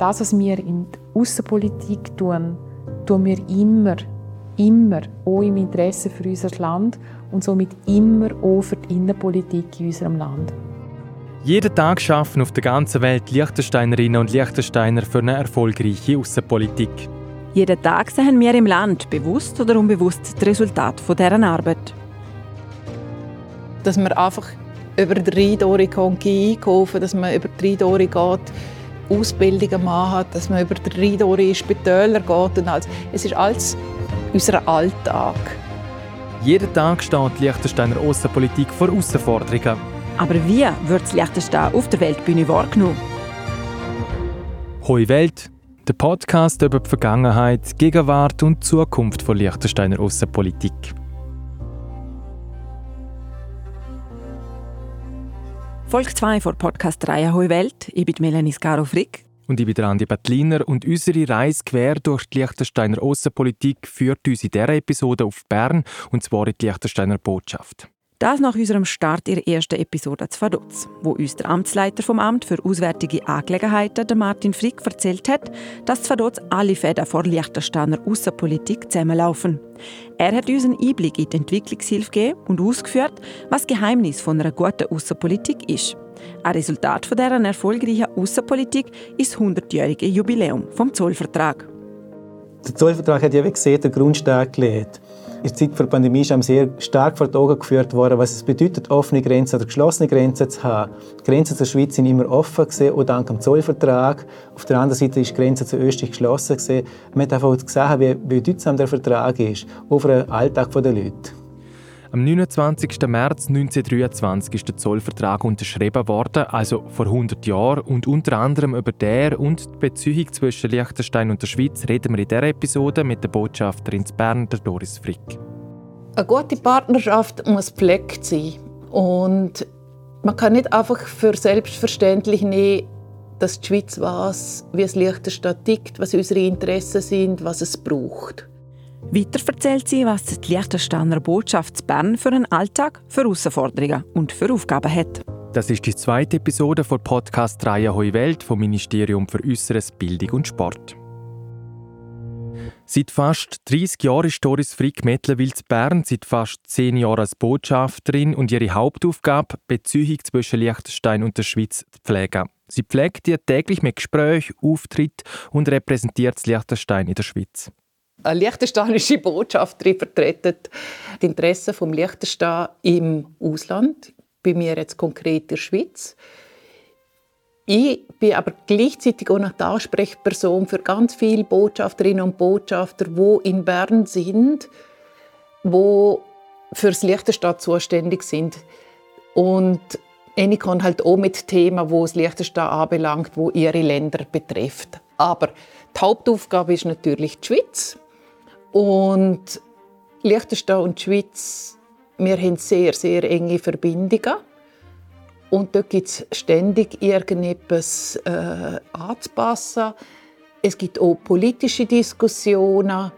das, was wir in der Außenpolitik tun, tun wir immer, immer auch im Interesse für unser Land und somit immer auch für die Innenpolitik in unserem Land. Jeden Tag schaffen auf der ganzen Welt Liechtensteinerinnen und Liechtensteiner für eine erfolgreiche Außenpolitik. Jeden Tag sehen wir im Land, bewusst oder unbewusst, das Resultat von deren Arbeit. Dass man einfach über die Rheindore einkaufen dass man über die Rheindore geht, Ausbildungen machen, dass man über die Rheindore in Spitäler geht und alles. Es ist alles unser Alltag. Jeden Tag steht die Liechtensteiner Außenpolitik vor Herausforderungen. Aber wie wird das Liechtenstein auf der Weltbühne wahrgenommen? Hoi Welt, der Podcast über die Vergangenheit, Gegenwart und Zukunft von Liechtensteiner Außenpolitik. Folge 2 von Podcast-Reihe Hoi Welt. Ich bin Melanie Scaro-Frick. Und ich bin Andi Bettliner und unsere Reise quer durch die Liechtensteiner Außenpolitik führt uns in dieser Episode auf Bern und zwar in die Liechtensteiner Botschaft. Das nach unserem Start in der ersten Episode zu Vaduz, wo uns der Amtsleiter vom Amt für Auswärtige Angelegenheiten, der Martin Frick, erzählt hat, dass zu Vaduz alle Fäden vor Liechtensteiner Außenpolitik zusammenlaufen. Er hat uns einen Einblick in die Entwicklungshilfe gegeben und ausgeführt, was das Geheimnis von einer guten Außenpolitik ist. Ein Resultat von dieser erfolgreichen Außenpolitik ist das 100-jährige Jubiläum vom Zollvertrag. Der Zollvertrag hat ja, wie gesehen, den Grundstein gelegt. In der Zeit der Pandemie ist einem sehr stark vor die Augen geführt worden, was es bedeutet, offene Grenzen oder geschlossene Grenzen zu haben. Die Grenzen zur Schweiz sind immer offen gewesen, auch dank dem Zollvertrag. Auf der anderen Seite ist die Grenze zu Österreich geschlossen gewesen. Man hat einfach gesehen, wie, bedeutsam der Vertrag ist, für den Alltag der Leute. Am 29. März 1923 ist der Zollvertrag unterschrieben worden, also vor 100 Jahren. Und unter anderem über der und die Beziehung zwischen Liechtenstein und der Schweiz reden wir in dieser Episode mit der Botschafterin in Bern, der Doris Frick. Eine gute Partnerschaft muss gepflegt sein. Und man kann nicht einfach für selbstverständlich nehmen, dass die Schweiz weiß, wie es Liechtenstein tickt, was unsere Interessen sind, was es braucht. Weiter erzählt sie, was die Liechtensteiner Botschaft Bern für einen Alltag, für Herausforderungen und für Aufgaben hat. Das ist die zweite Episode der Podcast-Reihe «Hoi Welt» vom Ministerium für Äußeres, Bildung und Sport. Seit fast 30 Jahren ist Doris Frick mittlerweile in Bern, seit fast 10 Jahren als Botschafterin und ihre Hauptaufgabe, Beziehung zwischen Liechtenstein und der Schweiz zu pflegen. Sie pflegt die täglich mit Gesprächen, Auftritt und repräsentiert Liechtenstein in der Schweiz. Eine liechtensteinische Botschafterin vertreten die Interessen des Liechtenstein im Ausland, bei mir jetzt konkret in der Schweiz. Ich bin aber gleichzeitig auch noch die Ansprechperson für ganz viele Botschafterinnen und Botschafter, die in Bern sind, die für das Liechtenstein zuständig sind. Und kann halt auch mit Themen, die das Liechtenstein anbelangt, wo ihre Länder betrifft. Aber die Hauptaufgabe ist natürlich die Schweiz. Und Liechtenstein und die Schweiz, wir haben sehr, sehr enge Verbindungen. Und dort gibt es ständig irgendetwas äh, anzupassen. Es gibt auch politische Diskussionen.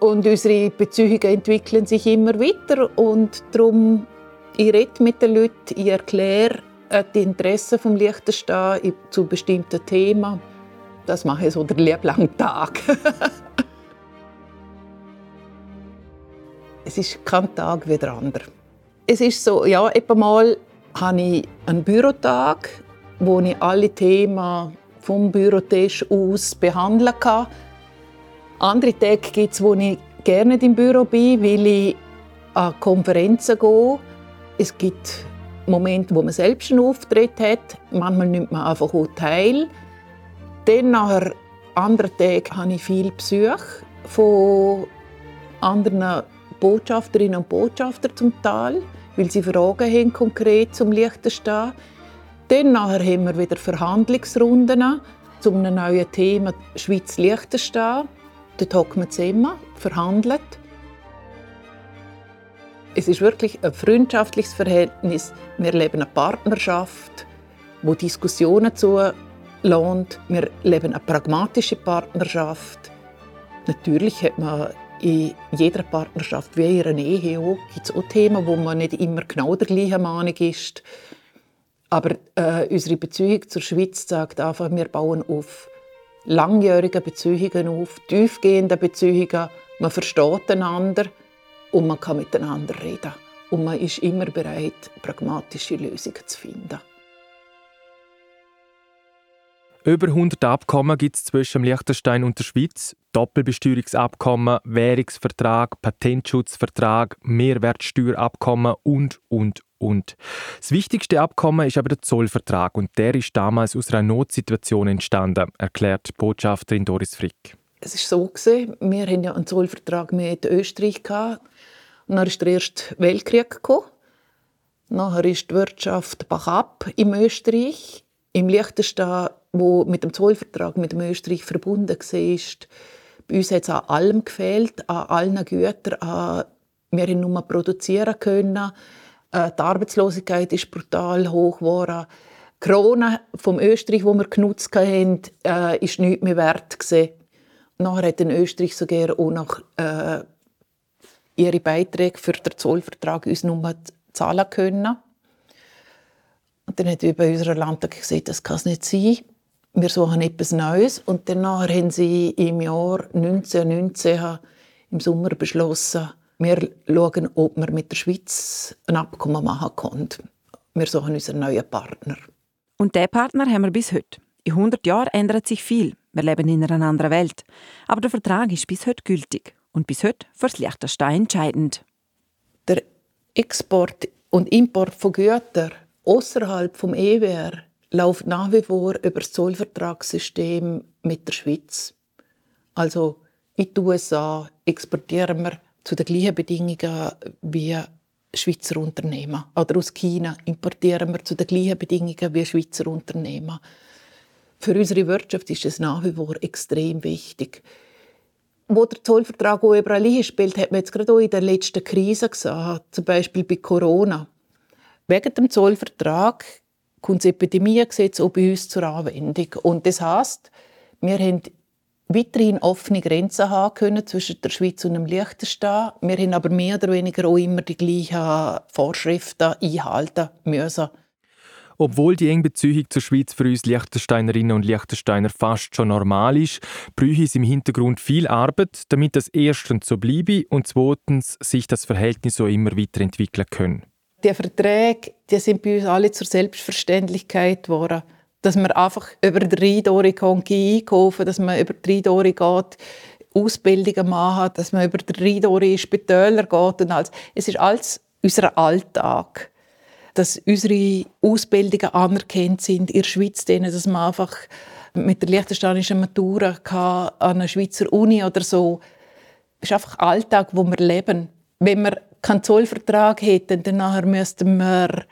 Und unsere Beziehungen entwickeln sich immer weiter. Und darum, ich rede mit den Leuten, ich erkläre äh, die Interessen des Liechtenstein zu bestimmten Themen. Das mache ich so den lieben Tag. es ist kein Tag wie der andere. Es ist so, ja, etwa mal habe ich einen Bürotag, wo ich alle Themen vom Bürotisch aus behandeln kann. Andere Tage gibt es, wo ich gerne im Büro bin, weil ich an Konferenzen gehe. Es gibt Momente, wo man selbst einen Auftritt hat. Manchmal nimmt man einfach auch teil. Dann nachher, andere Tage habe ich viel Besuch von anderen Botschafterinnen und Botschafter zum Teil, weil sie Fragen haben konkret zum Liechtenstein. Dann nachher haben wir wieder Verhandlungsrunden zu einem neuen Thema Schweiz-Liechtenstein. Dort hocken wir zusammen, verhandelt. Es ist wirklich ein freundschaftliches Verhältnis. Wir leben eine Partnerschaft, wo Diskussionen zulässt. Wir leben eine pragmatische Partnerschaft. Natürlich hat man in jeder Partnerschaft, wie in einer Ehe gibt es auch Themen, wo man nicht immer genau der gleichen Meinung ist. Aber äh, unsere Beziehung zur Schweiz sagt einfach, wir bauen auf langjährigen Beziehungen auf, tiefgehenden Beziehungen. Man versteht einander und man kann miteinander reden. Und man ist immer bereit, pragmatische Lösungen zu finden. Über 100 Abkommen gibt es zwischen Liechtenstein und der Schweiz. Doppelbesteuerungsabkommen, Währungsvertrag, Patentschutzvertrag, Mehrwertsteuerabkommen und, und, und. Das wichtigste Abkommen ist aber der Zollvertrag und der ist damals aus einer Notsituation entstanden, erklärt Botschafterin Doris Frick. Es ist so gewesen, wir hatten ja einen Zollvertrag mit Österreich gehabt. Und dann ist der Erste Weltkrieg gekommen. Nachher ist die Wirtschaft bach im Österreich. Im Liechtenstein, wo mit dem Zollvertrag mit dem Österreich verbunden war, bei uns hat es an allem gefehlt, an allen Gütern. An, wir konnten nur produzieren. Können. Äh, die Arbeitslosigkeit ist brutal hoch geworden. Die Krone vom Österreich, wo wir genutzt haben, äh, ist nichts mehr wert. Nachher hat in Österreich sogar auch noch äh, ihre Beiträge für den Zollvertrag uns nur zahlen können. Und dann hat über unser Land gesagt, das kann es nicht sein. Wir suchen etwas Neues. Und danach haben sie im Jahr 1919 im Sommer beschlossen, wir schauen, ob wir mit der Schweiz ein Abkommen machen können. Wir suchen unseren neuen Partner. Und diesen Partner haben wir bis heute. In 100 Jahren ändert sich viel. Wir leben in einer anderen Welt. Aber der Vertrag ist bis heute gültig und bis heute für das Liechtenstein entscheidend. Der Export und Import von Gütern außerhalb vom EWR läuft nach wie vor über das Zollvertragssystem mit der Schweiz. Also in die USA exportieren wir zu den gleichen Bedingungen wie Schweizer Unternehmen. Oder aus China importieren wir zu den gleichen Bedingungen wie Schweizer Unternehmen. Für unsere Wirtschaft ist es nach wie vor extrem wichtig. Wo der Zollvertrag auch überall einspielt, hat man jetzt gerade auch in der letzten Krise gesehen, zum Beispiel bei Corona. Wegen dem Zollvertrag kommt das Epidemiegesetz auch bei uns zur Anwendung. Und das heisst, wir haben weiterhin offene Grenzen haben können zwischen der Schweiz und dem Liechtenstein. Wir haben aber mehr oder weniger auch immer die gleichen Vorschriften einhalten müssen. Obwohl die enge Beziehung zur Schweiz für uns Liechtensteinerinnen und Liechtensteiner fast schon normal ist, bräuchte es im Hintergrund viel Arbeit, damit das erstens so bleibe und zweitens sich das Verhältnis so immer weiterentwickeln kann. Die Verträge die sind bei uns alle zur Selbstverständlichkeit geworden dass man einfach über die Rheindori einkaufen dass man über die Rheindori geht, Ausbildungen machen, dass man über die Rheindori in Spitäler geht und alles. Es ist alles unser Alltag. Dass unsere Ausbildungen anerkannt sind in der Schweiz, dass man einfach mit der liechtensteinischen Matura an einer Schweizer Uni oder so. Das ist einfach Alltag, wo wir leben. Wenn wir keinen Zollvertrag hätten, dann müssten wir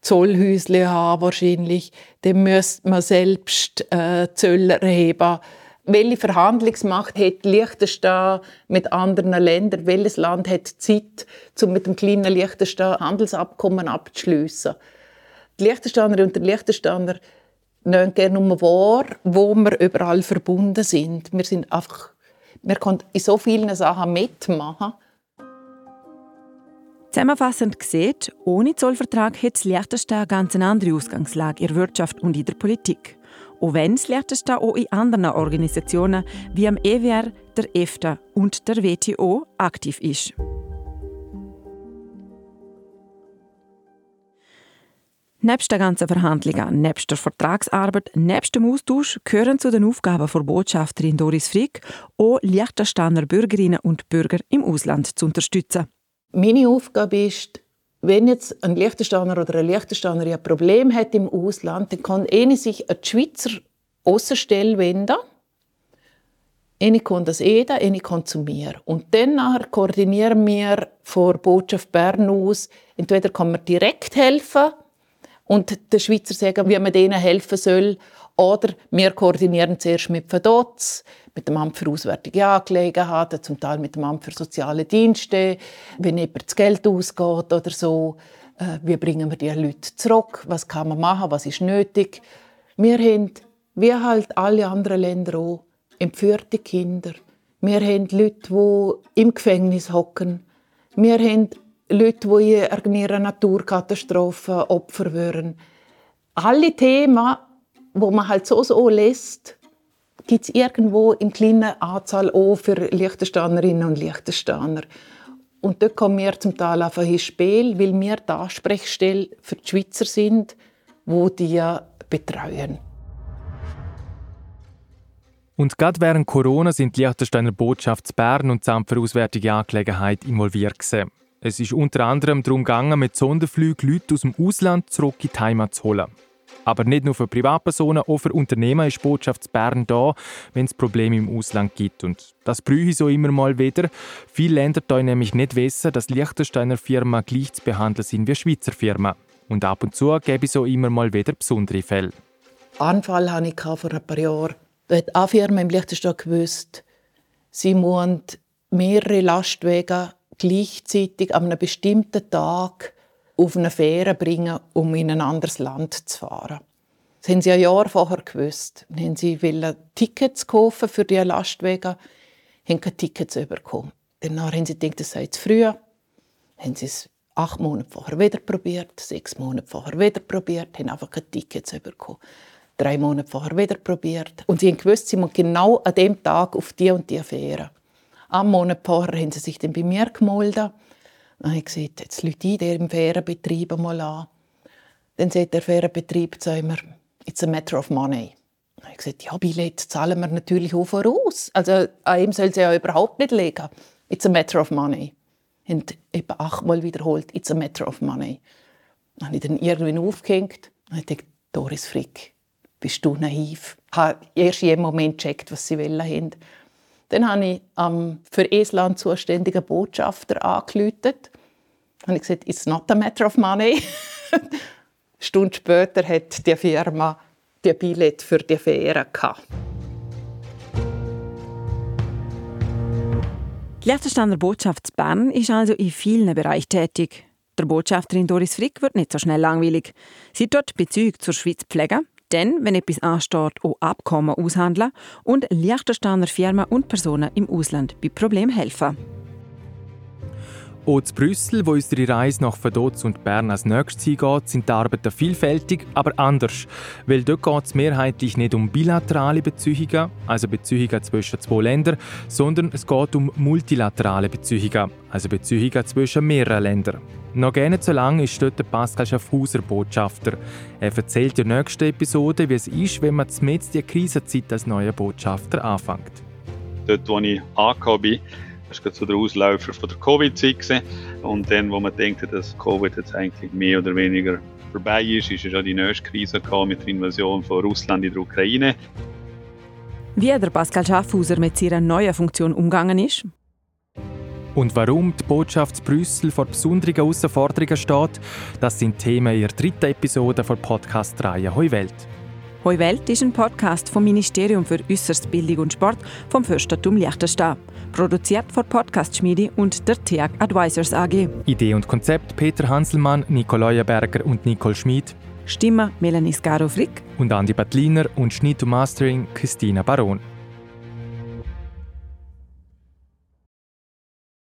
Zollhäusle haben wahrscheinlich. Dann müsste man selbst äh, Zölle erheben. Welche Verhandlungsmacht hat Liechtenstein mit anderen Ländern? Welches Land hat Zeit, um mit dem kleinen Liechtenstein Handelsabkommen abzuschließen? Die Liechtensteiner und die Liechtensteiner nehmen gerne nur wahr, wo wir überall verbunden sind. Wir sind einfach, wir können in so vielen Sachen mitmachen. Zusammenfassend gesehen, ohne Zollvertrag hätte das Liechtenstein eine ganz andere Ausgangslage in der Wirtschaft und in der Politik. Auch wenn das Liechtenstein auch in anderen Organisationen wie am EWR, der EFTA und der WTO aktiv ist. Nebst den ganzen Verhandlungen, nebst der Vertragsarbeit, nebst dem Austausch gehören zu den Aufgaben der Botschafterin Doris Frick auch Liechtensteiner Bürgerinnen und Bürger im Ausland zu unterstützen. Meine Aufgabe ist, wenn jetzt ein Liechtensteiner oder eine Liechtensteiner ein Problem hat im Ausland, dann kann er sich an die Schweizer Außenstelle wenden. Eine kann das jeder, eine kann zu mir. Und dann koordinieren wir vor Botschaft Bern aus, entweder kann man direkt helfen und den Schweizer sagen, wie man denen helfen soll, oder wir koordinieren zuerst mit FEDOTS, mit dem Amt für Auswärtige Angelegenheiten, zum Teil mit dem Amt für Soziale Dienste, wenn jemand das Geld ausgeht oder so. Äh, wie bringen wir die Leute zurück? Was kann man machen? Was ist nötig? Wir haben, wie halt alle anderen Länder auch, entführte Kinder. Wir haben Leute, die im Gefängnis hocken. Wir haben Leute, die in irgendeiner Naturkatastrophe Opfer werden. Alle Themen wo man halt so so lässt, gibt es irgendwo in kleinen Anzahl auch für Liechtensteinerinnen und Liechtensteiner. Und dort kommen wir zum Teil einfach ins Spiel, weil wir die Ansprechstelle für die Schweizer sind, die die betreuen. Und gerade während Corona sind die Liechtensteiner Botschaft Bern und die für Auswärtige Angelegenheit involviert gewesen. Es ist unter anderem darum gegangen, mit Sonderflügen Leute aus dem Ausland zurück in die Heimat zu holen. Aber nicht nur für Privatpersonen, auch für Unternehmen ist Botschaft Bern da, wenn es Probleme im Ausland gibt. Und das brüche ich so immer mal wieder. Viele Länder da nämlich nicht wissen, dass Liechtensteiner Firmen gleich zu behandeln sind wie Schweizer Firmen. Und ab und zu gebe ich so immer mal wieder besondere Fälle. Anfall hatte ich vor ein paar Jahren da hat eine Firma im Liechtenstein gewusst, sie muss mehrere Lastwagen gleichzeitig an einem bestimmten Tag auf eine Fähre bringen, um in ein anderes Land zu fahren. Das haben sie ein Jahr vorher gewusst. Dann haben sie Tickets kaufen für diese Lastwagen, haben keine Tickets bekommen. Danach haben sie gedacht, das sei zu früh. Dann haben sie es acht Monate vorher wieder probiert, sechs Monate vorher wieder probiert, haben einfach keine Tickets bekommen drei Monate vorher wieder probiert. Und sie haben gewusst, sie müssen genau an dem Tag auf die und die Fähre. Am Monat vorher haben sie sich dann bei mir gemeldet. Dann habe ich gesagt, jetzt Leute ein, der im Fährenbetrieb mal an. Dann sagt der Fährenbetrieb zu mir, it's a matter of money. Dann habe ich gesagt, ja, Billett zahlen wir natürlich auch voraus. Also an ihm soll sie ja überhaupt nicht legen. It's a matter of money. Und etwa achtmal wiederholt, it's a matter of money. Dann habe ich dann irgendwie aufgehängt und dachte, Doris Frick, bist du naiv. Ich habe erst in jedem Moment gecheckt, was sie wollen Dann habe ich am für Estland zuständigen Botschafter angerufen. Habe ich gesagt, it's not a matter of money. Eine Stunde später hat die Firma die Billett für die Fähre gehabt. Die Liechtensteiner Botschaft Bern ist also in vielen Bereichen tätig. Der Botschafterin Doris Frick wird nicht so schnell langweilig. Sie dort Bezüge zur Schweiz pflegen dann, wenn etwas ansteht, auch Abkommen aushandeln und Liechtensteiner Firmen und Personen im Ausland bei Problemen helfen. Auch in Brüssel, wo unsere Reise nach Vaduz und Bern als nächstes hingeht, sind die Arbeiten vielfältig, aber anders. Weil dort geht es mehrheitlich nicht um bilaterale Beziehungen, also Beziehungen zwischen zwei Ländern, sondern es geht um multilaterale Beziehungen, also Beziehungen zwischen mehreren Ländern. Noch nicht so lange ist dort Pascal Schaffhauser Botschafter. Er erzählt in der nächsten Episode, wie es ist, wenn man mit der Krisenzeit als neuer Botschafter anfängt. Dort, wo ich angekommen bin, das war so der Ausläufer von der Covid-Zeit. Und dann, wo man denkt, dass Covid jetzt eigentlich mehr oder weniger vorbei ist, ist ja die nächste Krise mit der Invasion von Russland in der Ukraine. Wie der Pascal Schaffhauser mit seiner neuen Funktion umgegangen ist? Und warum die Botschaft Brüssel vor besonderen Herausforderungen steht, das sind Themen in der dritten Episode der Podcast-Reihe «Hoi Welt». «Hoi Welt» ist ein Podcast vom Ministerium für Äußerst Bildung und Sport vom Fürstentum Liechtenstein. Produziert von Podcast Schmiede und der TEAG Advisors AG. Idee und Konzept Peter Hanselmann, Nicole Berger und Nicole Schmid. Stimme Melanie Scaro-Frick. Und Andi Battliner und Schnitt und Mastering Christina Baron.